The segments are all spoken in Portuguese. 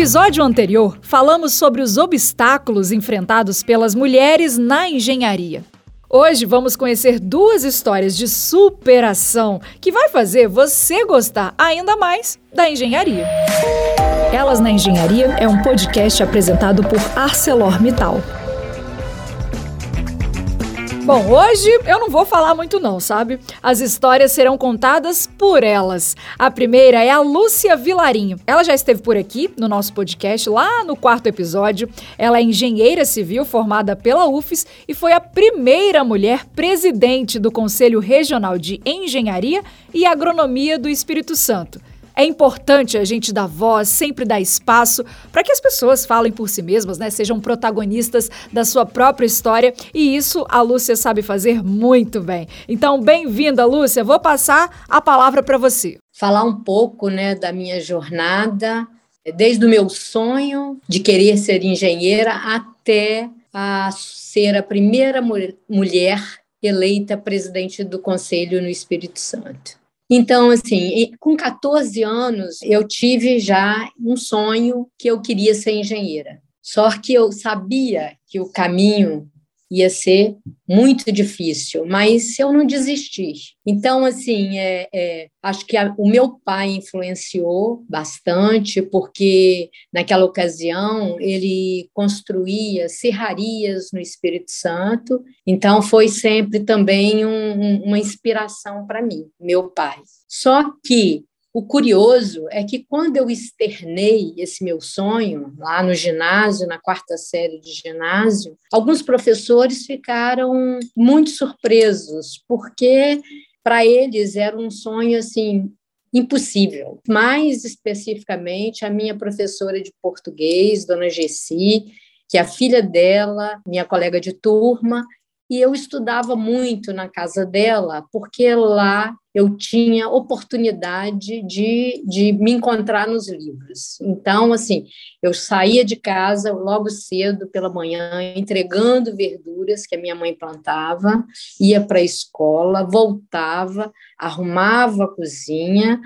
episódio anterior, falamos sobre os obstáculos enfrentados pelas mulheres na engenharia. Hoje vamos conhecer duas histórias de superação que vai fazer você gostar ainda mais da engenharia. Elas na Engenharia é um podcast apresentado por ArcelorMittal. Bom, hoje eu não vou falar muito não, sabe? As histórias serão contadas por elas. A primeira é a Lúcia Vilarinho. Ela já esteve por aqui no nosso podcast, lá no quarto episódio. Ela é engenheira civil formada pela UFES e foi a primeira mulher presidente do Conselho Regional de Engenharia e Agronomia do Espírito Santo. É importante a gente dar voz, sempre dar espaço para que as pessoas falem por si mesmas, né? Sejam protagonistas da sua própria história e isso a Lúcia sabe fazer muito bem. Então, bem-vinda, Lúcia. Vou passar a palavra para você. Falar um pouco, né, da minha jornada, desde o meu sonho de querer ser engenheira até a ser a primeira mulher eleita presidente do Conselho no Espírito Santo. Então, assim, com 14 anos, eu tive já um sonho que eu queria ser engenheira. Só que eu sabia que o caminho ia ser muito difícil, mas eu não desisti. Então, assim, é, é acho que a, o meu pai influenciou bastante, porque naquela ocasião ele construía serrarias no Espírito Santo, então foi sempre também um, uma inspiração para mim, meu pai. Só que o curioso é que quando eu externei esse meu sonho lá no ginásio, na quarta série de ginásio, alguns professores ficaram muito surpresos, porque para eles era um sonho assim impossível. Mais especificamente, a minha professora de português, dona Gessi, que é a filha dela, minha colega de turma, e eu estudava muito na casa dela, porque lá eu tinha oportunidade de, de me encontrar nos livros. Então, assim, eu saía de casa logo cedo pela manhã, entregando verduras que a minha mãe plantava, ia para a escola, voltava, arrumava a cozinha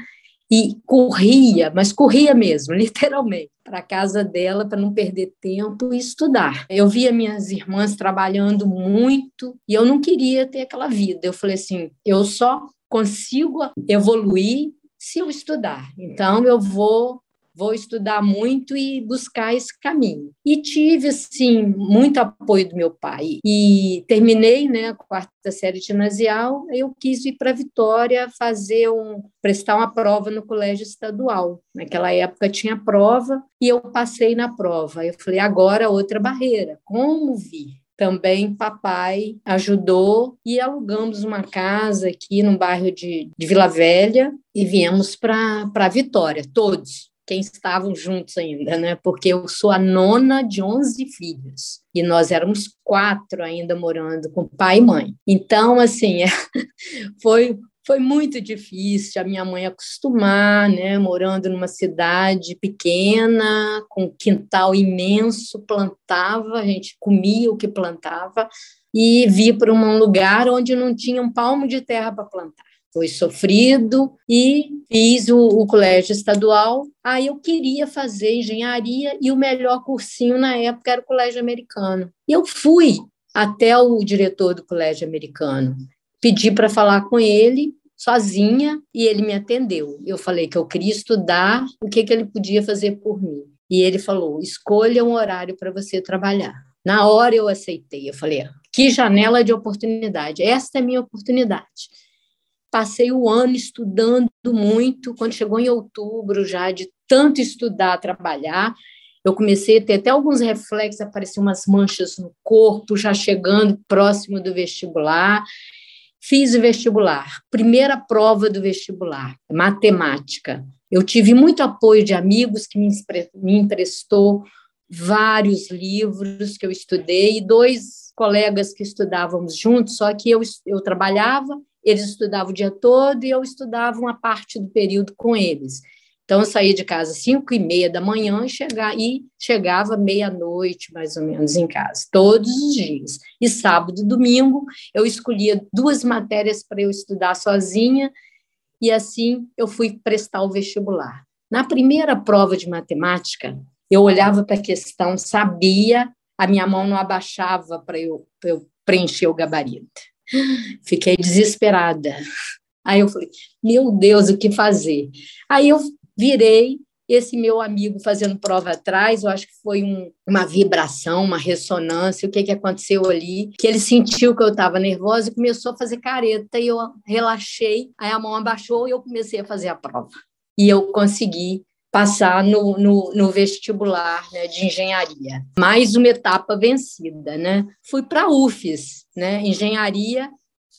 e corria, mas corria mesmo, literalmente, para a casa dela para não perder tempo e estudar. Eu via minhas irmãs trabalhando muito e eu não queria ter aquela vida. Eu falei assim, eu só consigo evoluir se eu estudar. Então eu vou vou estudar muito e buscar esse caminho. E tive, assim, muito apoio do meu pai. E terminei, né, a quarta série ginasial, eu quis ir para Vitória fazer um, prestar uma prova no colégio estadual. Naquela época tinha prova e eu passei na prova. Eu falei, agora outra barreira, como vir? Também papai ajudou e alugamos uma casa aqui no bairro de, de Vila Velha e viemos para Vitória, todos quem estavam juntos ainda, né? Porque eu sou a nona de 11 filhos e nós éramos quatro ainda morando com pai e mãe. Então, assim, foi foi muito difícil a minha mãe acostumar, né, morando numa cidade pequena, com quintal imenso, plantava, a gente comia o que plantava e vir para um lugar onde não tinha um palmo de terra para plantar foi sofrido e fiz o, o, colégio estadual. Aí eu queria fazer engenharia e o melhor cursinho na época era o colégio americano. E eu fui até o diretor do colégio americano, pedi para falar com ele sozinha e ele me atendeu. Eu falei que eu queria estudar, o que, que ele podia fazer por mim. E ele falou: escolha um horário para você trabalhar. Na hora eu aceitei. Eu falei: que janela de oportunidade, esta é a minha oportunidade. Passei o ano estudando muito. Quando chegou em outubro, já de tanto estudar, trabalhar, eu comecei a ter até alguns reflexos, apareciam umas manchas no corpo, já chegando próximo do vestibular. Fiz o vestibular, primeira prova do vestibular, matemática. Eu tive muito apoio de amigos que me emprestou vários livros que eu estudei e dois colegas que estudávamos juntos, só que eu, eu trabalhava eles estudavam o dia todo e eu estudava uma parte do período com eles. Então, eu saía de casa às cinco e meia da manhã e, chegar, e chegava meia-noite, mais ou menos, em casa, todos os dias. E sábado e domingo, eu escolhia duas matérias para eu estudar sozinha, e assim eu fui prestar o vestibular. Na primeira prova de matemática, Eu olhava para a questão, sabia, a minha mão não abaixava para eu, eu preencher o gabarito. Fiquei desesperada. Aí eu falei, meu Deus, o que fazer? Aí eu virei esse meu amigo fazendo prova atrás, eu acho que foi um, uma vibração, uma ressonância, o que, que aconteceu ali, que ele sentiu que eu estava nervosa e começou a fazer careta, e eu relaxei, aí a mão abaixou e eu comecei a fazer a prova. E eu consegui passar no, no, no vestibular né, de engenharia. Mais uma etapa vencida, né? Fui para a UFES, né? Engenharia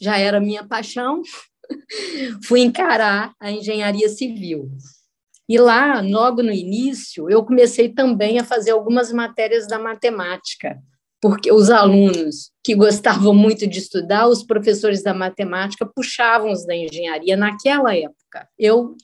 já era minha paixão, fui encarar a engenharia civil. E lá, logo no início, eu comecei também a fazer algumas matérias da matemática, porque os alunos que gostavam muito de estudar, os professores da matemática puxavam os da engenharia naquela época. Eu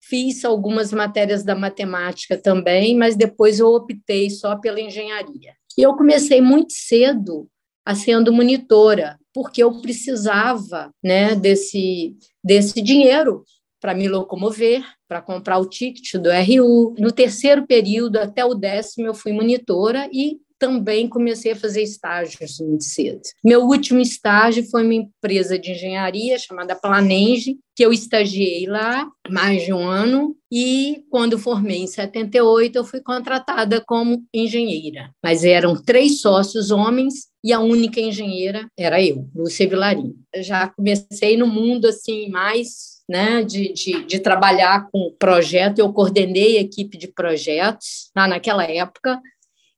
fiz algumas matérias da matemática também, mas depois eu optei só pela engenharia. E eu comecei muito cedo a sendo monitora, porque eu precisava, né, desse desse dinheiro para me locomover, para comprar o ticket do RU. No terceiro período, até o décimo, eu fui monitora e também comecei a fazer estágios muito cedo. Meu último estágio foi uma empresa de engenharia chamada Planenge, que eu estagiei lá mais de um ano e quando formei em 78 eu fui contratada como engenheira. Mas eram três sócios homens e a única engenheira era eu, Lúcia Vilarim. Já comecei no mundo assim mais né, de, de, de, trabalhar com projeto. Eu coordenei a equipe de projetos lá naquela época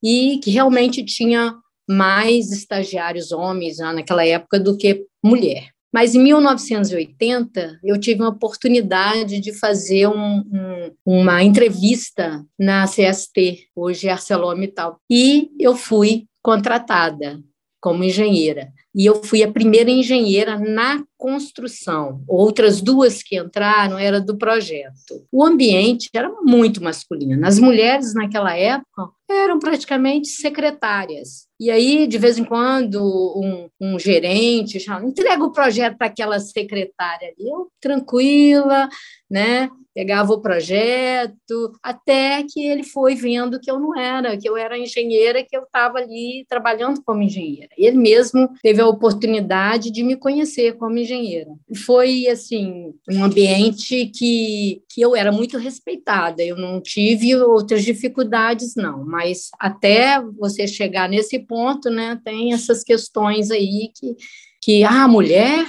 e que realmente tinha mais estagiários homens lá naquela época do que mulher. Mas em 1980 eu tive uma oportunidade de fazer um, um, uma entrevista na CST, hoje é ArcelorMittal, e eu fui contratada como engenheira. E eu fui a primeira engenheira na construção. Outras duas que entraram era do projeto. O ambiente era muito masculino. As mulheres naquela época eram praticamente secretárias. E aí, de vez em quando, um, um gerente já entrega o projeto para aquela secretária ali, eu tranquila, né? Pegava o projeto, até que ele foi vendo que eu não era, que eu era engenheira, que eu estava ali trabalhando como engenheira. Ele mesmo teve a oportunidade de me conhecer como engenheira. Foi, assim, um ambiente que, que eu era muito respeitada, eu não tive outras dificuldades, não, mas até você chegar nesse ponto, né, tem essas questões aí que, que ah, a mulher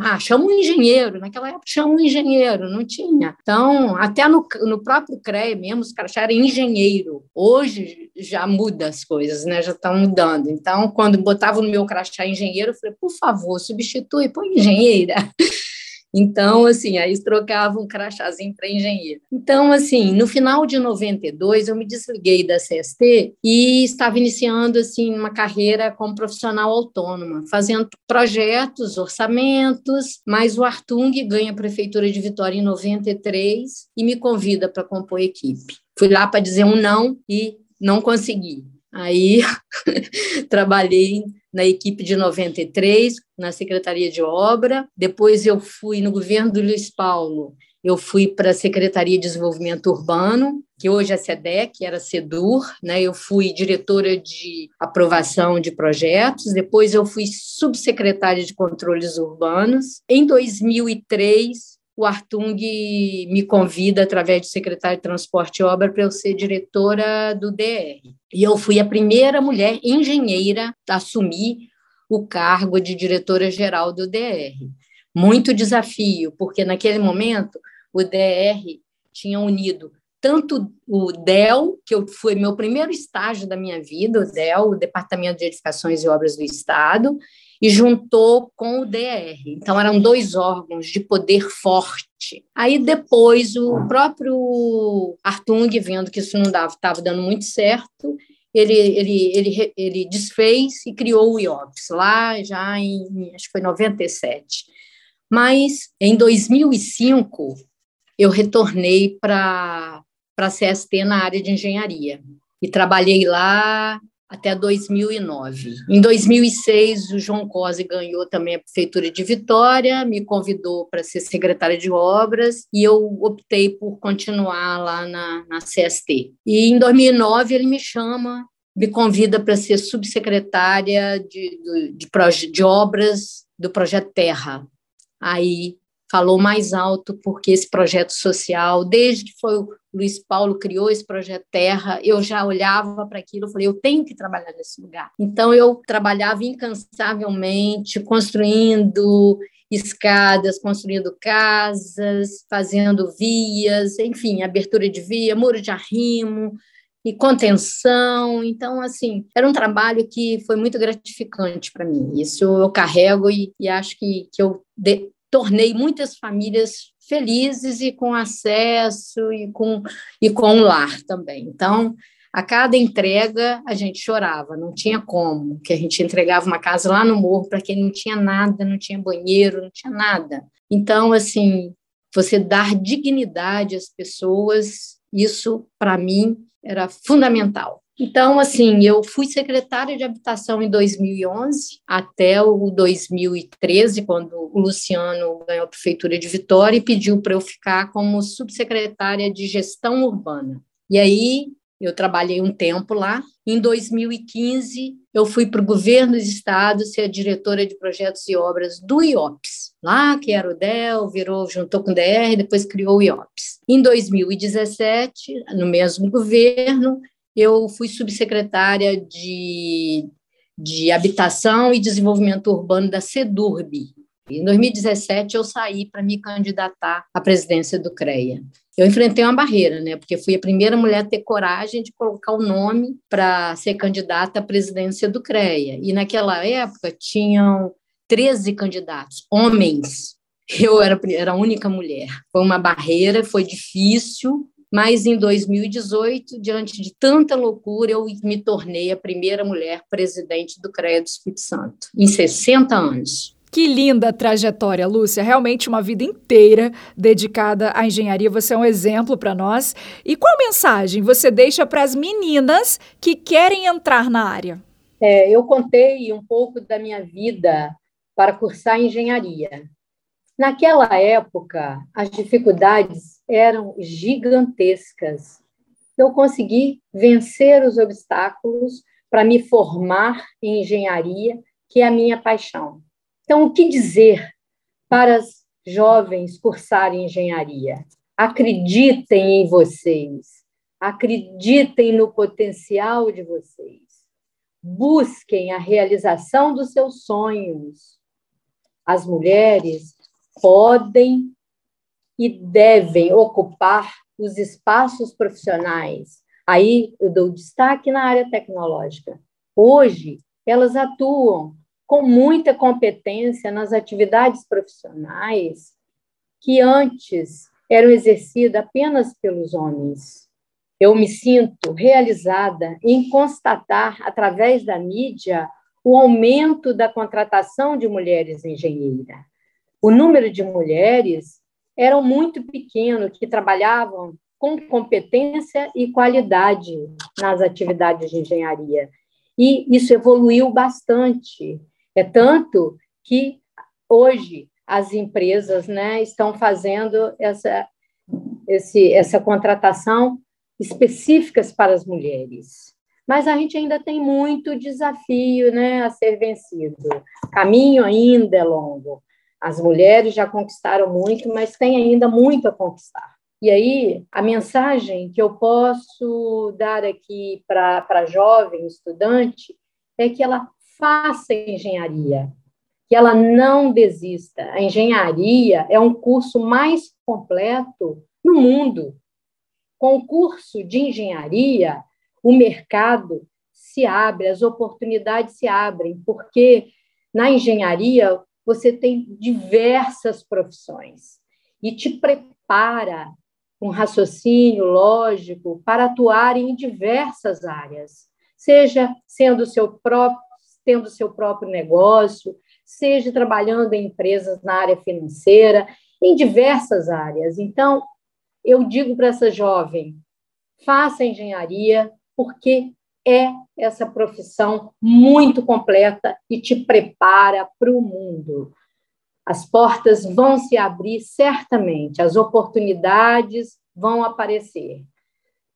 ah, chama um engenheiro. Naquela época chama um engenheiro, não tinha. Então, até no, no próprio CREA mesmo, os caras eram engenheiro. Hoje já muda as coisas, né? Já estão mudando. Então, quando botava no meu crachá engenheiro, eu falei, por favor, substitui, põe engenheira. Então, assim, aí trocavam um crachazinho para engenheiro. Então, assim, no final de 92, eu me desliguei da CST e estava iniciando, assim, uma carreira como profissional autônoma, fazendo projetos, orçamentos, mas o Artung ganha a Prefeitura de Vitória em 93 e me convida para compor equipe. Fui lá para dizer um não e não consegui. Aí trabalhei na equipe de 93, na Secretaria de Obra. Depois eu fui no governo do Luiz Paulo, eu fui para a Secretaria de Desenvolvimento Urbano, que hoje é SEDEC, era SEDUR, né? Eu fui diretora de aprovação de projetos, depois eu fui subsecretária de controles urbanos. Em 2003, o Artung me convida, através do secretário de Transporte e Obra, para eu ser diretora do DR. E eu fui a primeira mulher engenheira a assumir o cargo de diretora-geral do DR. Muito desafio, porque naquele momento o DR tinha unido tanto o DEL, que foi meu primeiro estágio da minha vida, o DEL, o Departamento de Edificações e Obras do Estado, e juntou com o DR. Então, eram dois órgãos de poder forte. Aí, depois, o próprio Artung, vendo que isso não estava dando muito certo, ele, ele, ele, ele desfez e criou o IOPS, lá já em, acho que foi 97. Mas, em 2005, eu retornei para a CST na área de engenharia. E trabalhei lá até 2009. Em 2006, o João Cosi ganhou também a Prefeitura de Vitória, me convidou para ser secretária de obras e eu optei por continuar lá na, na CST. E em 2009 ele me chama, me convida para ser subsecretária de, de, de, de obras do Projeto Terra. Aí falou mais alto porque esse projeto social, desde que foi o Luiz Paulo criou esse projeto Terra, eu já olhava para aquilo, eu falei, eu tenho que trabalhar nesse lugar. Então eu trabalhava incansavelmente, construindo escadas, construindo casas, fazendo vias, enfim, abertura de via, muro de arrimo, e contenção. Então, assim, era um trabalho que foi muito gratificante para mim. Isso eu carrego e, e acho que, que eu de, tornei muitas famílias felizes e com acesso e com, e com um lar também. Então, a cada entrega a gente chorava, não tinha como, que a gente entregava uma casa lá no morro para quem não tinha nada, não tinha banheiro, não tinha nada. Então, assim, você dar dignidade às pessoas, isso para mim era fundamental. Então, assim, eu fui secretária de habitação em 2011 até o 2013, quando o Luciano ganhou a prefeitura de Vitória e pediu para eu ficar como subsecretária de gestão urbana. E aí eu trabalhei um tempo lá. Em 2015, eu fui para o governo do estado ser a diretora de projetos e obras do IOPS, lá que era o DEL, virou, juntou com o DR, depois criou o IOPS. Em 2017, no mesmo governo, eu fui subsecretária de, de Habitação e Desenvolvimento Urbano da SEDURB. Em 2017, eu saí para me candidatar à presidência do CREA. Eu enfrentei uma barreira, né? Porque fui a primeira mulher a ter coragem de colocar o nome para ser candidata à presidência do CREA. E naquela época tinham 13 candidatos, homens. Eu era, era a única mulher. Foi uma barreira, foi difícil, mas em 2018, diante de tanta loucura, eu me tornei a primeira mulher presidente do CREA do Espírito Santo, em 60 anos. Que linda trajetória, Lúcia. Realmente uma vida inteira dedicada à engenharia. Você é um exemplo para nós. E qual mensagem você deixa para as meninas que querem entrar na área? É, eu contei um pouco da minha vida para cursar engenharia. Naquela época, as dificuldades eram gigantescas. Eu consegui vencer os obstáculos para me formar em engenharia, que é a minha paixão. Então, o que dizer para as jovens cursarem engenharia? Acreditem em vocês, acreditem no potencial de vocês, busquem a realização dos seus sonhos. As mulheres podem e devem ocupar os espaços profissionais. Aí eu dou destaque na área tecnológica. Hoje, elas atuam com muita competência nas atividades profissionais que antes eram exercidas apenas pelos homens. Eu me sinto realizada em constatar, através da mídia, o aumento da contratação de mulheres engenheiras. O número de mulheres era muito pequeno que trabalhavam com competência e qualidade nas atividades de engenharia. E isso evoluiu bastante. É tanto que hoje as empresas né, estão fazendo essa, esse, essa contratação específicas para as mulheres. Mas a gente ainda tem muito desafio né, a ser vencido. O caminho ainda é longo. As mulheres já conquistaram muito, mas tem ainda muito a conquistar. E aí, a mensagem que eu posso dar aqui para a jovem estudante é que ela faça engenharia, que ela não desista. A engenharia é um curso mais completo no mundo. Com o curso de engenharia, o mercado se abre, as oportunidades se abrem, porque na engenharia você tem diversas profissões e te prepara um raciocínio lógico para atuar em diversas áreas, seja sendo seu próprio tendo seu próprio negócio, seja trabalhando em empresas na área financeira, em diversas áreas. Então, eu digo para essa jovem: faça engenharia, porque é essa profissão muito completa e te prepara para o mundo. As portas vão se abrir certamente, as oportunidades vão aparecer.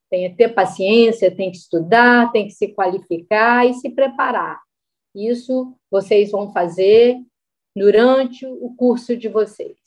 Tem que ter paciência, tem que estudar, tem que se qualificar e se preparar. Isso vocês vão fazer durante o curso de vocês.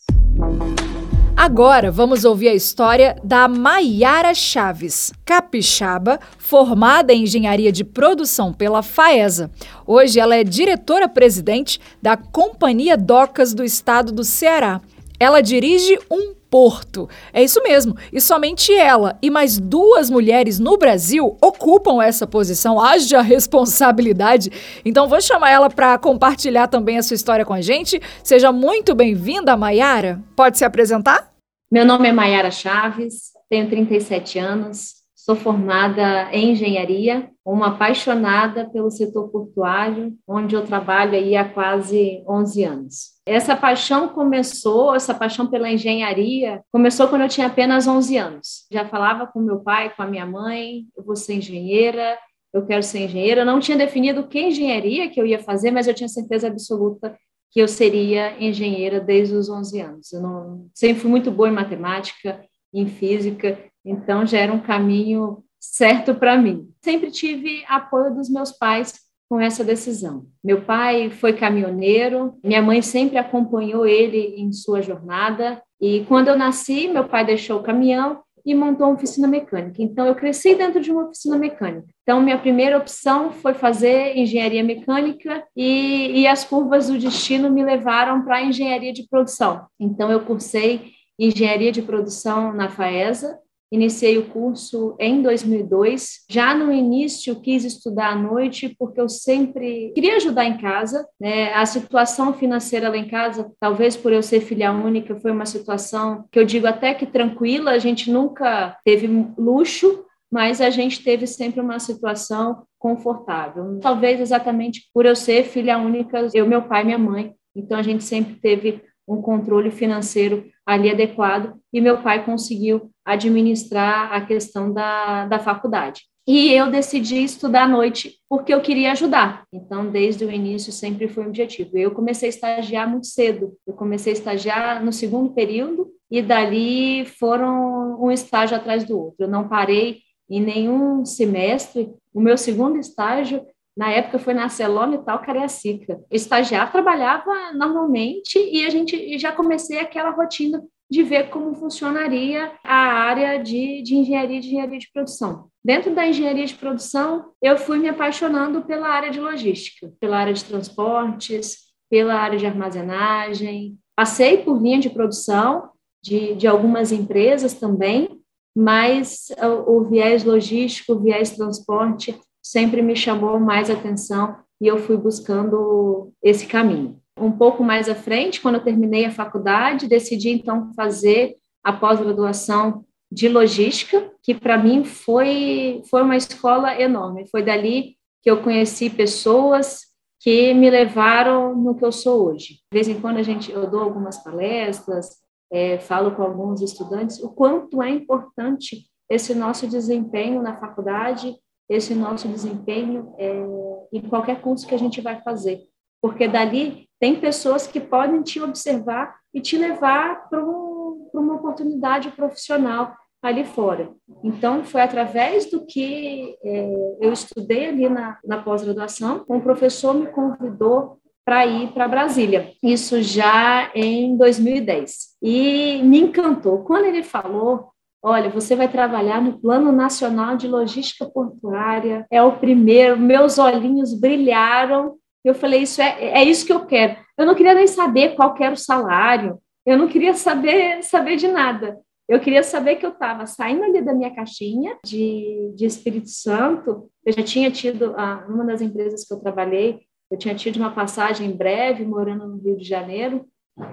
Agora vamos ouvir a história da Maiara Chaves, capixaba, formada em engenharia de produção pela FAESA. Hoje ela é diretora-presidente da Companhia Docas do Estado do Ceará. Ela dirige um porto. É isso mesmo. E somente ela e mais duas mulheres no Brasil ocupam essa posição. Haja responsabilidade. Então vou chamar ela para compartilhar também a sua história com a gente. Seja muito bem-vinda, Maiara. Pode se apresentar? Meu nome é Maiara Chaves, tenho 37 anos, sou formada em engenharia, uma apaixonada pelo setor portuário, onde eu trabalho aí há quase 11 anos. Essa paixão começou, essa paixão pela engenharia, começou quando eu tinha apenas 11 anos. Já falava com meu pai, com a minha mãe, eu vou ser engenheira, eu quero ser engenheira. Eu não tinha definido que engenharia que eu ia fazer, mas eu tinha certeza absoluta que eu seria engenheira desde os 11 anos. Eu não, sempre fui muito boa em matemática, em física, então já era um caminho certo para mim. Sempre tive apoio dos meus pais com essa decisão. Meu pai foi caminhoneiro, minha mãe sempre acompanhou ele em sua jornada, e quando eu nasci, meu pai deixou o caminhão e montou uma oficina mecânica. Então, eu cresci dentro de uma oficina mecânica. Então, minha primeira opção foi fazer engenharia mecânica e, e as curvas do destino me levaram para engenharia de produção. Então, eu cursei engenharia de produção na FAESA Iniciei o curso em 2002. Já no início quis estudar à noite porque eu sempre queria ajudar em casa. Né? A situação financeira lá em casa, talvez por eu ser filha única, foi uma situação que eu digo até que tranquila. A gente nunca teve luxo, mas a gente teve sempre uma situação confortável. Talvez exatamente por eu ser filha única, eu, meu pai e minha mãe. Então a gente sempre teve um controle financeiro ali adequado e meu pai conseguiu administrar a questão da, da faculdade. E eu decidi estudar à noite porque eu queria ajudar. Então, desde o início, sempre foi um objetivo. Eu comecei a estagiar muito cedo. Eu comecei a estagiar no segundo período e dali foram um estágio atrás do outro. Eu não parei em nenhum semestre. O meu segundo estágio na época foi na Celone e tal, Cariacica. Estagiar trabalhava normalmente e a gente já comecei aquela rotina de ver como funcionaria a área de, de engenharia de engenharia de produção. Dentro da engenharia de produção, eu fui me apaixonando pela área de logística, pela área de transportes, pela área de armazenagem. Passei por linha de produção de, de algumas empresas também, mas o, viés logístico, o viés transporte sempre me chamou mais atenção e eu fui buscando esse caminho. Um pouco mais à frente, quando eu terminei a faculdade, decidi então fazer a pós-graduação de logística, que para mim foi, foi uma escola enorme. Foi dali que eu conheci pessoas que me levaram no que eu sou hoje. De vez em quando a gente, eu dou algumas palestras, é, falo com alguns estudantes o quanto é importante esse nosso desempenho na faculdade esse nosso desempenho é, em qualquer curso que a gente vai fazer, porque dali tem pessoas que podem te observar e te levar para um, uma oportunidade profissional ali fora. Então, foi através do que é, eu estudei ali na, na pós-graduação, um professor me convidou para ir para Brasília, isso já em 2010. E me encantou. Quando ele falou Olha, você vai trabalhar no Plano Nacional de Logística Portuária, é o primeiro. Meus olhinhos brilharam. Eu falei, isso é, é isso que eu quero. Eu não queria nem saber qual era o salário, eu não queria saber, saber de nada. Eu queria saber que eu estava saindo ali da minha caixinha de, de Espírito Santo. Eu já tinha tido, ah, uma das empresas que eu trabalhei, eu tinha tido uma passagem breve morando no Rio de Janeiro,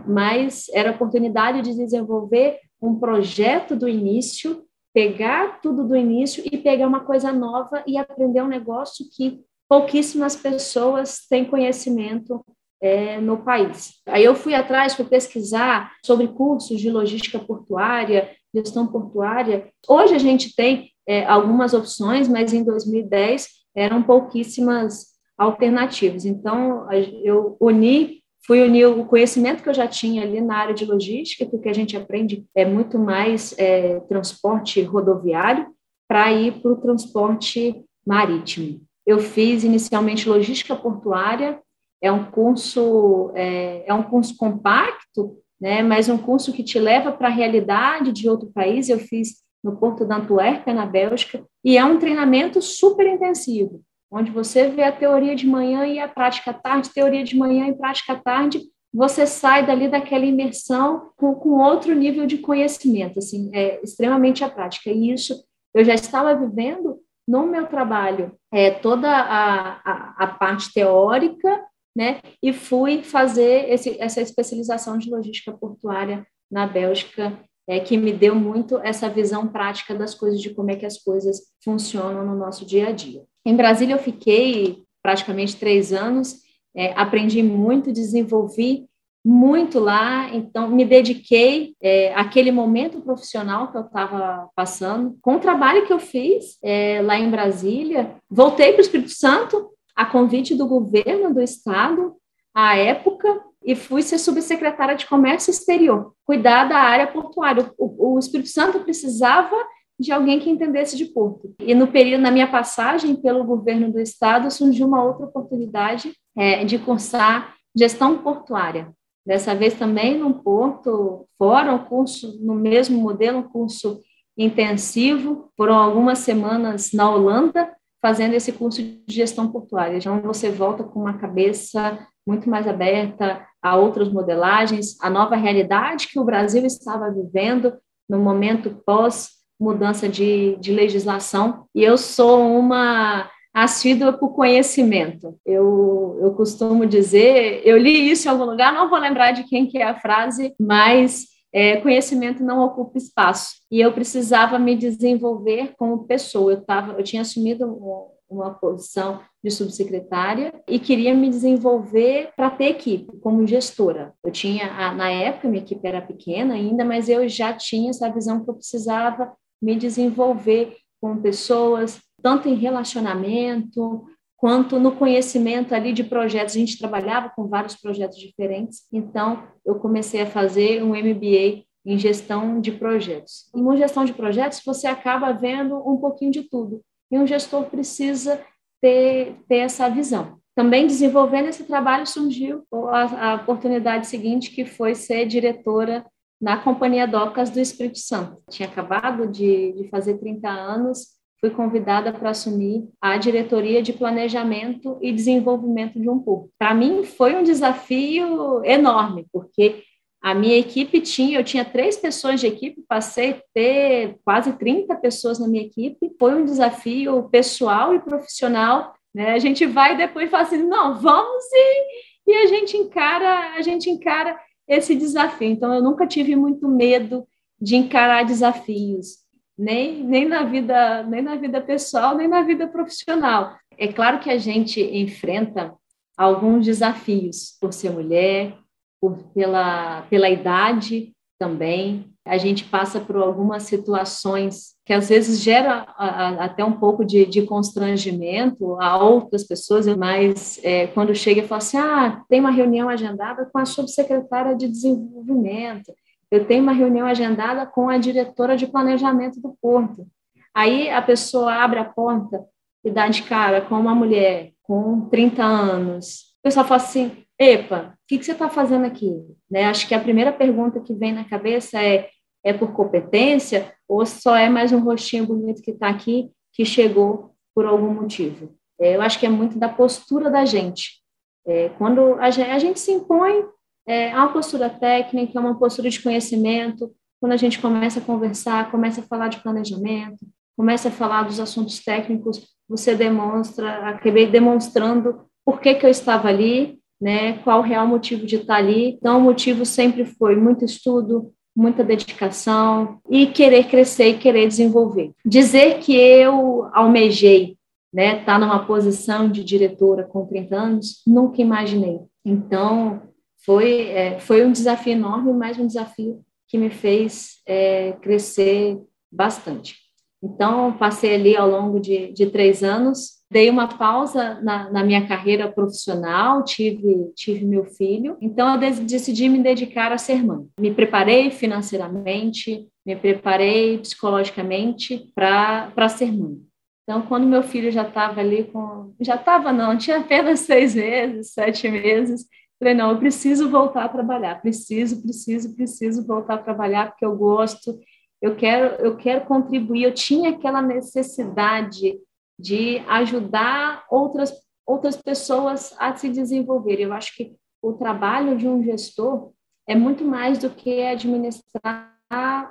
mas era a oportunidade de desenvolver um projeto do início, pegar tudo do início e pegar uma coisa nova e aprender um negócio que pouquíssimas pessoas têm conhecimento é, no país. Aí eu fui atrás, fui pesquisar sobre cursos de logística portuária, gestão portuária. Hoje a gente tem é, algumas opções, mas em 2010 eram pouquíssimas alternativas. Então, eu uni, fui unir o conhecimento que eu já tinha ali na área de logística, porque a gente aprende é muito mais é, transporte rodoviário, para ir para o transporte marítimo. Eu fiz inicialmente logística portuária, é um curso é, é um curso compacto, né, mas um curso que te leva para a realidade de outro país. Eu fiz no Porto da Antuérpia, na Bélgica, e é um treinamento super intensivo, onde você vê a teoria de manhã e a prática tarde, teoria de manhã e prática tarde, você sai dali daquela imersão com, com outro nível de conhecimento, assim, é extremamente a prática. E isso eu já estava vivendo no meu trabalho é, toda a, a, a parte teórica, né, e fui fazer esse, essa especialização de logística portuária na Bélgica é, que me deu muito essa visão prática das coisas, de como é que as coisas funcionam no nosso dia a dia. Em Brasília, eu fiquei praticamente três anos, é, aprendi muito, desenvolvi muito lá, então me dediquei é, àquele momento profissional que eu estava passando, com o trabalho que eu fiz é, lá em Brasília. Voltei para o Espírito Santo, a convite do governo do estado, à época, e fui ser subsecretária de Comércio Exterior, cuidar da área portuária. O, o Espírito Santo precisava de alguém que entendesse de porto. E no período, na minha passagem pelo governo do estado, surgiu uma outra oportunidade é, de cursar gestão portuária. Dessa vez também num porto, fora um curso no mesmo modelo, um curso intensivo, foram algumas semanas na Holanda, fazendo esse curso de gestão portuária. Então, você volta com uma cabeça muito mais aberta a outras modelagens, a nova realidade que o Brasil estava vivendo no momento pós mudança de, de legislação. E eu sou uma assídua por conhecimento. Eu, eu costumo dizer, eu li isso em algum lugar, não vou lembrar de quem que é a frase, mas é, conhecimento não ocupa espaço. E eu precisava me desenvolver como pessoa. Eu, tava, eu tinha assumido uma posição de subsecretária e queria me desenvolver para ter equipe, como gestora. Eu tinha, na época, minha equipe era pequena ainda, mas eu já tinha essa visão que eu precisava me desenvolver com pessoas, tanto em relacionamento, quanto no conhecimento ali de projetos. A gente trabalhava com vários projetos diferentes, então eu comecei a fazer um MBA em gestão de projetos. E gestão de projetos, você acaba vendo um pouquinho de tudo. E um gestor precisa ter, ter essa visão. Também desenvolvendo esse trabalho surgiu a, a oportunidade seguinte, que foi ser diretora na Companhia Docas do Espírito Santo. Tinha acabado de, de fazer 30 anos, fui convidada para assumir a diretoria de planejamento e desenvolvimento de um porto. Para mim foi um desafio enorme, porque a minha equipe tinha, eu tinha três pessoas de equipe, passei a ter quase 30 pessoas na minha equipe. Foi um desafio pessoal e profissional. Né? A gente vai depois e fala assim, não, vamos e, e a gente encara, a gente encara esse desafio. Então, eu nunca tive muito medo de encarar desafios, nem, nem na vida, nem na vida pessoal, nem na vida profissional. É claro que a gente enfrenta alguns desafios por ser mulher, por, pela, pela idade também. A gente passa por algumas situações que às vezes gera até um pouco de, de, constrangimento a outras pessoas, mas é, quando chega e fala assim, ah, tem uma reunião agendada com a subsecretária de desenvolvimento, eu tenho uma reunião agendada com a diretora de planejamento do porto. Aí a pessoa abre a porta e dá de cara com uma mulher com 30 anos. O pessoal fala assim, Epa, o que, que você está fazendo aqui? Né? Acho que a primeira pergunta que vem na cabeça é: é por competência ou só é mais um rostinho bonito que está aqui que chegou por algum motivo? É, eu acho que é muito da postura da gente. É, quando a gente, a gente, se impõe é, a uma postura técnica, uma postura de conhecimento, quando a gente começa a conversar, começa a falar de planejamento, começa a falar dos assuntos técnicos, você demonstra, acabei demonstrando por que, que eu estava ali, né? Qual o real motivo de estar ali? Então, o motivo sempre foi muito estudo, muita dedicação e querer crescer e querer desenvolver. Dizer que eu almejei, né, estar tá numa posição de diretora com 30 anos, nunca imaginei. Então, foi, é, foi um desafio enorme, mas um desafio que me fez é, crescer bastante. Então, passei ali ao longo de, de três anos dei uma pausa na, na, minha carreira profissional, tive, tive meu filho, então eu decidi me dedicar a ser mãe. Me preparei financeiramente, me preparei psicologicamente para ser mãe. Então, quando meu filho já estava ali com. Já estava, não, tinha apenas seis meses, sete meses. Falei, não, eu preciso voltar a trabalhar, preciso, preciso, preciso voltar a trabalhar, porque eu gosto, eu quero, eu quero contribuir. Eu tinha aquela necessidade de ajudar outras, outras pessoas a se desenvolver. Eu acho que o trabalho de um gestor é muito mais do que administrar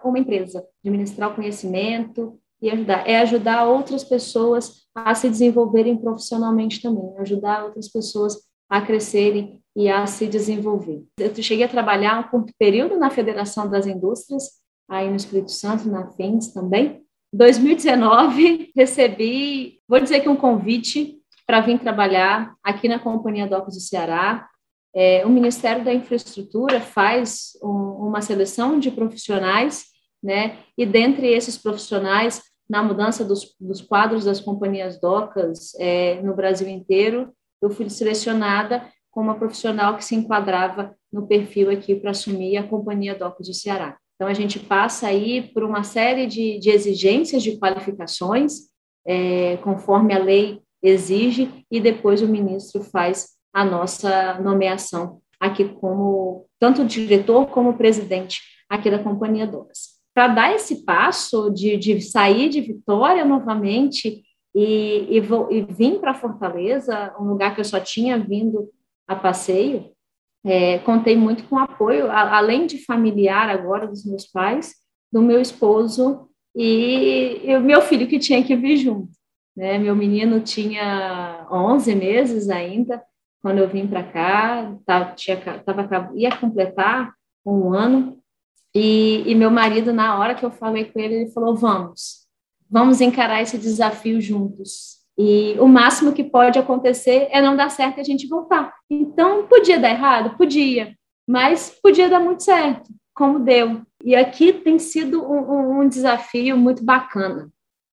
uma empresa, administrar o conhecimento e ajudar. É ajudar outras pessoas a se desenvolverem profissionalmente também, ajudar outras pessoas a crescerem e a se desenvolver. Eu cheguei a trabalhar um curto período na Federação das Indústrias, aí no Espírito Santo, na FENS também, 2019, recebi, vou dizer que um convite para vir trabalhar aqui na Companhia Docos do Ceará. É, o Ministério da Infraestrutura faz um, uma seleção de profissionais, né? E dentre esses profissionais, na mudança dos, dos quadros das companhias docas é, no Brasil inteiro, eu fui selecionada como uma profissional que se enquadrava no perfil aqui para assumir a Companhia Docos do Ceará. Então, a gente passa aí por uma série de, de exigências de qualificações, é, conforme a lei exige, e depois o ministro faz a nossa nomeação aqui como tanto diretor como presidente aqui da Companhia Docas. Para dar esse passo de, de sair de Vitória novamente e, e, vou, e vir para Fortaleza, um lugar que eu só tinha vindo a passeio, é, contei muito com apoio, a, além de familiar agora dos meus pais, do meu esposo e, meu filho que tinha que vir junto. Né? Meu menino tinha 11 meses ainda quando eu vim para cá, tava, tinha, tava, ia completar um ano, e, e meu marido, na hora que eu falei com ele, ele falou: vamos, vamos encarar esse desafio juntos. E o máximo que pode acontecer é não dar certo e a gente voltar. Então, podia dar errado? Podia, mas podia dar muito certo, como deu. E aqui tem sido um, um desafio muito bacana,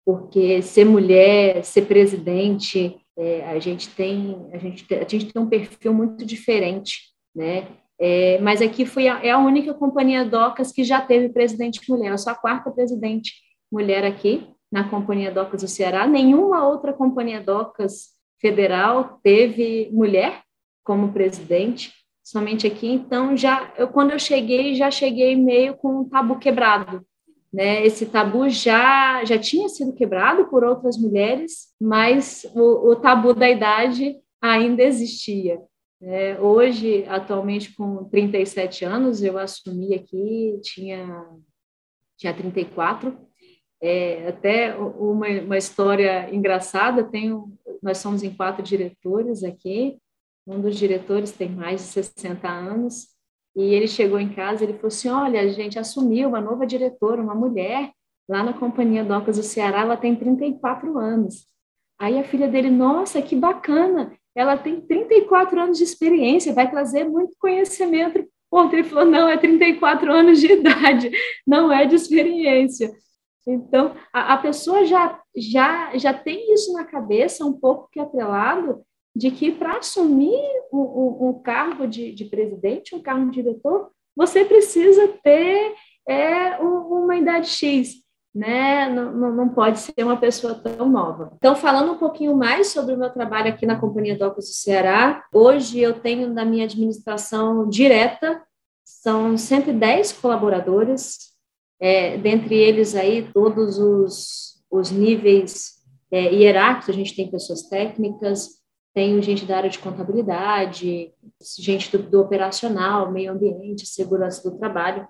porque ser mulher, ser presidente, é, a gente tem a gente, a gente tem um perfil muito diferente, né? É, mas aqui foi a, é a única companhia docas que já teve presidente mulher. Eu sou a quarta presidente mulher aqui na Companhia Docas do Ceará. Nenhuma outra Companhia Docas federal teve mulher como presidente, somente aqui. Então, já eu, quando eu cheguei, já cheguei meio com um tabu quebrado. Né? Esse tabu já, já tinha sido quebrado por outras mulheres, mas o, o tabu da idade ainda existia. É, hoje, atualmente, com 37 anos, eu assumi aqui, tinha, tinha 34, é, até uma, uma história engraçada, tenho, nós somos em quatro diretores aqui, um dos diretores tem mais de 60 anos, e ele chegou em casa ele falou assim, olha, a gente assumiu uma nova diretora, uma mulher, lá na Companhia Docas do Ceará, ela tem 34 anos. Aí a filha dele, nossa, que bacana, ela tem 34 anos de experiência, vai trazer muito conhecimento. Outro, ele falou, não, é 34 anos de idade, não é de experiência. Então, a, a pessoa já, já, já tem isso na cabeça, um pouco que atrelado, de que para assumir um, um, um cargo de, de, presidente, um cargo de diretor, você precisa ter é, uma idade X, né? Não, não pode ser uma pessoa tão nova. Então, falando um pouquinho mais sobre o meu trabalho aqui na Companhia Docos do Ceará, hoje eu tenho na minha administração direta, são 110 colaboradores, é, dentre eles aí todos os, os níveis é, hierárquicos, a gente tem pessoas técnicas, tem gente da área de contabilidade, gente do, do operacional, meio ambiente, segurança do trabalho.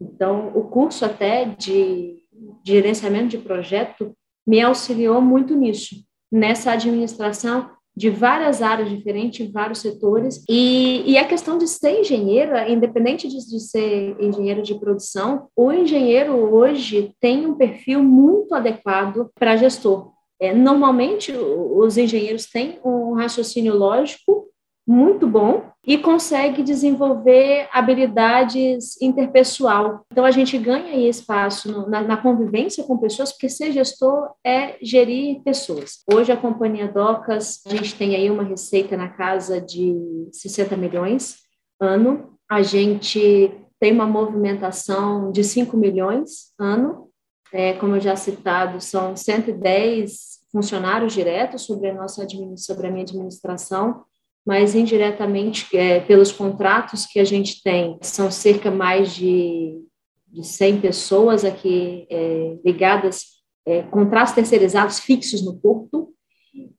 Então, o curso até de, de gerenciamento de projeto me auxiliou muito nisso, nessa administração de várias áreas diferentes, vários setores. E, e a questão de ser engenheiro, independente de, de, ser engenheiro de produção, o engenheiro hoje tem um perfil muito adequado para gestor. É, normalmente, os engenheiros têm um raciocínio lógico, muito bom e consegue desenvolver habilidades interpessoal. Então, a gente ganha espaço no, na, na, convivência com pessoas, porque ser gestor é gerir pessoas. Hoje, a Companhia Docas, a gente tem aí uma receita na casa de 60 milhões ano. A gente tem uma movimentação de 5 milhões ano. É, como eu já citado, são 110 funcionários diretos sobre a nossa sobre a minha administração mas indiretamente é, pelos contratos que a gente tem, são cerca mais de, de 100 pessoas aqui é, ligadas, é, contratos terceirizados fixos no porto,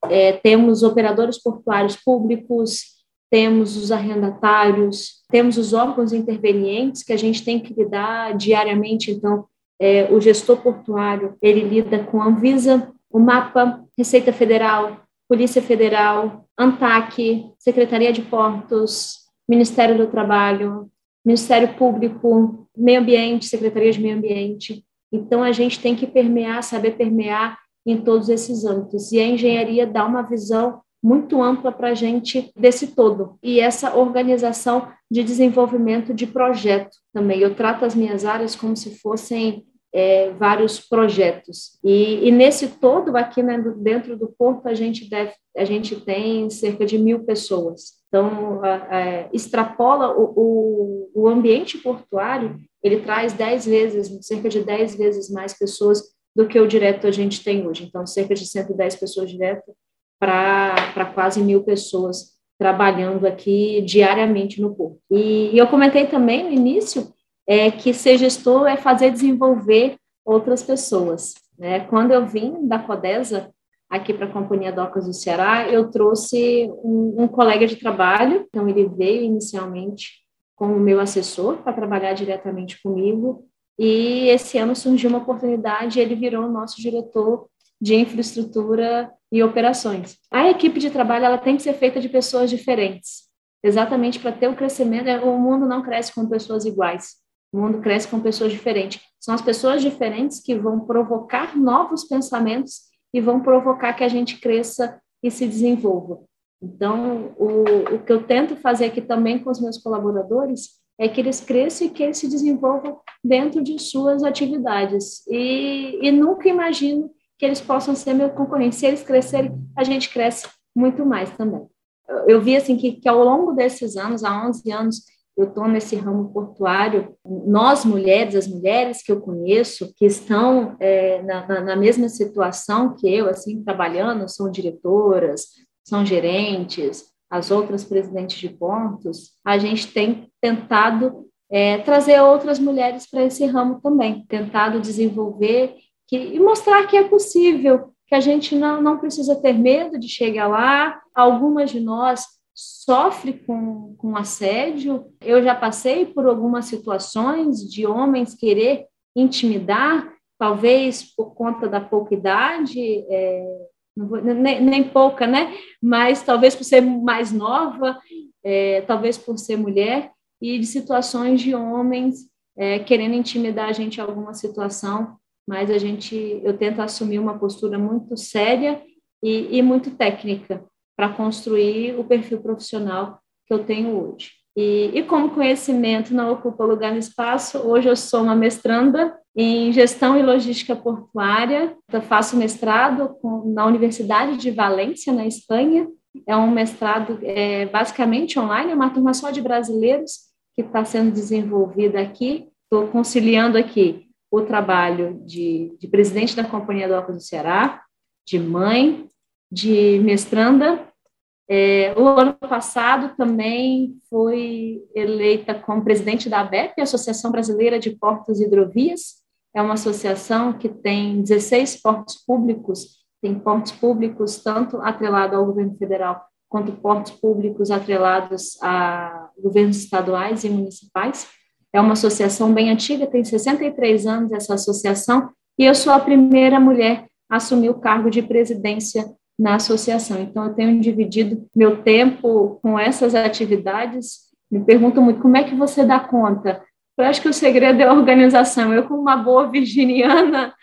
é, temos operadores portuários públicos, temos os arrendatários, temos os órgãos intervenientes que a gente tem que lidar diariamente, então é, o gestor portuário, ele lida com a Anvisa, o MAPA, Receita Federal, Polícia Federal, ANTAC, Secretaria de Portos, Ministério do Trabalho, Ministério Público, Meio Ambiente, Secretaria de Meio Ambiente. Então, a gente tem que permear, saber permear em todos esses âmbitos. E a engenharia dá uma visão muito ampla para a gente desse todo. E essa organização de desenvolvimento de projeto também. Eu trato as minhas áreas como se fossem é, vários projetos. E, e, nesse todo, aqui né, dentro do porto, a gente, deve, a gente tem cerca de mil pessoas. Então, a, a, extrapola o, o, o, ambiente portuário, ele traz dez vezes, cerca de dez vezes mais pessoas do que o direto a gente tem hoje. Então, cerca de 110 pessoas direto para quase mil pessoas trabalhando aqui diariamente no porto. E, e eu comentei também no início é que ser gestor é fazer desenvolver outras pessoas. Né? Quando eu vim da Codesa aqui para a Companhia Docas do Ceará, eu trouxe um, um colega de trabalho, então ele veio inicialmente como meu assessor para trabalhar diretamente comigo, e esse ano surgiu uma oportunidade, ele virou o nosso diretor de infraestrutura e operações. A equipe de trabalho ela tem que ser feita de pessoas diferentes, exatamente para ter o crescimento. O mundo não cresce com pessoas iguais. O mundo cresce com pessoas diferentes. São as pessoas diferentes que vão provocar novos pensamentos e vão provocar que a gente cresça e se desenvolva. Então, o, o que eu tento fazer aqui também com os meus colaboradores é que eles cresçam e que eles se desenvolvam dentro de suas atividades. E, e nunca imagino que eles possam ser meu concorrente. Se eles crescerem, a gente cresce muito mais também. Eu vi assim que, que ao longo desses anos, há 11 anos, eu estou nesse ramo portuário. Nós, mulheres, as mulheres que eu conheço, que estão é, na, na, na, mesma situação que eu, assim, trabalhando, são diretoras, são gerentes, as outras presidentes de pontos, a gente tem tentado é, trazer outras mulheres para esse ramo também, tentado desenvolver que, e mostrar que é possível, que a gente não, não precisa ter medo de chegar lá. Algumas de nós sofre com, com assédio. Eu já passei por algumas situações de homens querer intimidar, talvez por conta da pouca idade, é, nem, nem, pouca, né? Mas talvez por ser mais nova, é, talvez por ser mulher, e de situações de homens é, querendo intimidar a gente em alguma situação, mas a gente, eu tento assumir uma postura muito séria e, e muito técnica para construir o perfil profissional que eu tenho hoje. E, e, como conhecimento não ocupa lugar no espaço, hoje eu sou uma mestranda em gestão e logística portuária. Eu faço mestrado com, na Universidade de Valência, na Espanha. É um mestrado é, basicamente online, é uma turma só de brasileiros que está sendo desenvolvida aqui. Estou conciliando aqui o trabalho de, de presidente da Companhia do Óculos do Ceará, de mãe, de mestranda é, o ano passado também foi eleita como presidente da ABEP, Associação Brasileira de Portos e Hidrovias. É uma associação que tem 16 portos públicos, tem portos públicos tanto atrelados ao governo federal quanto portos públicos atrelados a governos estaduais e municipais. É uma associação bem antiga, tem 63 anos essa associação, e eu sou a primeira mulher a assumir o cargo de presidência na associação. Então, eu tenho dividido meu tempo com essas atividades. Me pergunto muito como é que você dá conta. Eu acho que o segredo é a organização. Eu, como uma boa virginiana,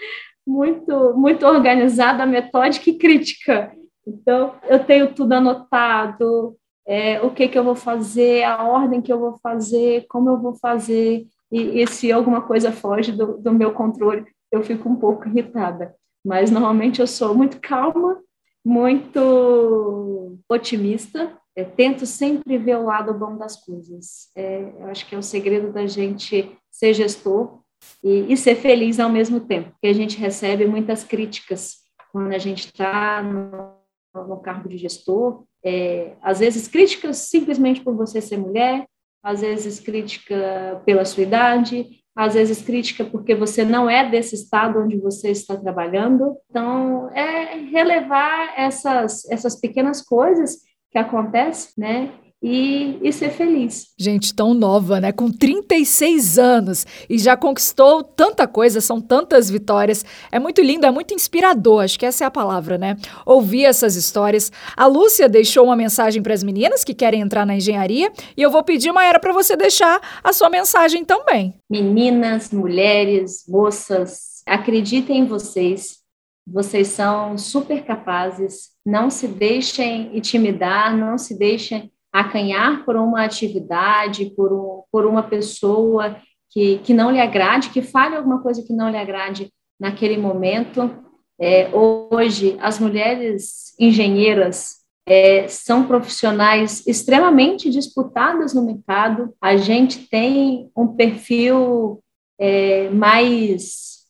muito, muito organizada, metódica e crítica. Então, eu tenho tudo anotado, é, o que, que eu vou fazer, a ordem que eu vou fazer, como eu vou fazer, e, e se alguma coisa foge do, do meu controle, eu fico um pouco irritada. Mas normalmente eu sou muito calma, muito otimista, tento sempre ver o lado bom das coisas. É, eu acho que é o segredo da gente ser gestor e, e, ser feliz ao mesmo tempo, porque a gente recebe muitas críticas quando a gente está no, no, cargo de gestor, é, às vezes críticas simplesmente por você ser mulher, às vezes crítica pela sua idade, às vezes crítica porque você não é desse estado onde você está trabalhando. Então, é relevar essas, essas pequenas coisas que acontecem, né? E, e, ser feliz. Gente, tão nova, né? Com 36 anos e já conquistou tanta coisa, são tantas vitórias. É muito lindo, é muito inspirador, acho que essa é a palavra, né? Ouvir essas histórias. A Lúcia deixou uma mensagem para as meninas que querem entrar na engenharia e eu vou pedir, Maera, para você deixar a sua mensagem também. Meninas, mulheres, moças, acreditem em vocês. Vocês são super capazes. Não se deixem intimidar, não se deixem acanhar por uma atividade, por, um, por uma pessoa que, que não lhe agrade, que fale alguma coisa que não lhe agrade naquele momento. É, hoje, as mulheres engenheiras é, são profissionais extremamente disputadas no mercado. A gente tem um perfil é, mais,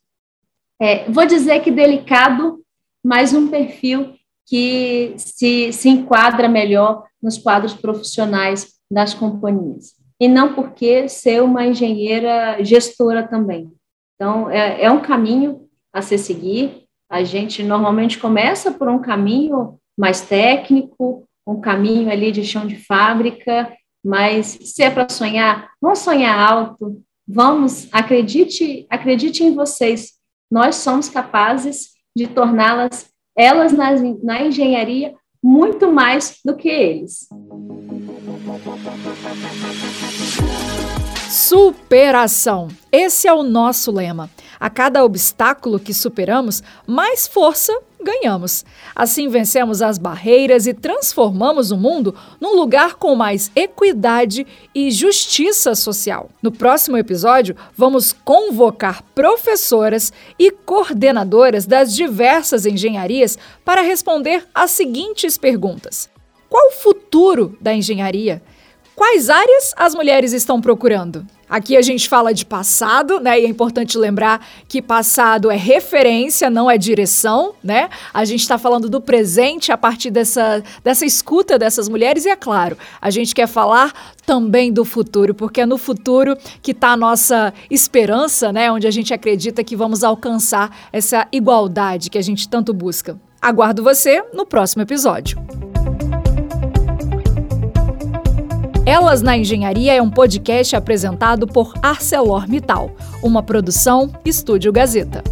é, vou dizer que delicado, mas um perfil que se, se enquadra melhor nos quadros profissionais das companhias. E não porque ser uma engenheira gestora também. Então, é, é um caminho a se seguir. A gente normalmente começa por um caminho mais técnico, um caminho ali de chão de fábrica, mas se é para sonhar, vamos sonhar alto, vamos, acredite, acredite em vocês. Nós somos capazes de torná-las elas na, na engenharia muito mais do que eles. Superação. Esse é o nosso lema. A cada obstáculo que superamos, mais força ganhamos. Assim vencemos as barreiras e transformamos o mundo num lugar com mais equidade e justiça social. No próximo episódio, vamos convocar professoras e coordenadoras das diversas engenharias para responder as seguintes perguntas: Qual o futuro da engenharia? Quais áreas as mulheres estão procurando? Aqui a gente fala de passado, né? E é importante lembrar que passado é referência, não é direção, né? A gente está falando do presente a partir dessa, dessa escuta dessas mulheres, e é claro, a gente quer falar também do futuro, porque é no futuro que está a nossa esperança, né? Onde a gente acredita que vamos alcançar essa igualdade que a gente tanto busca. Aguardo você no próximo episódio. Elas na Engenharia é um podcast apresentado por ArcelorMittal, uma produção Estúdio Gazeta.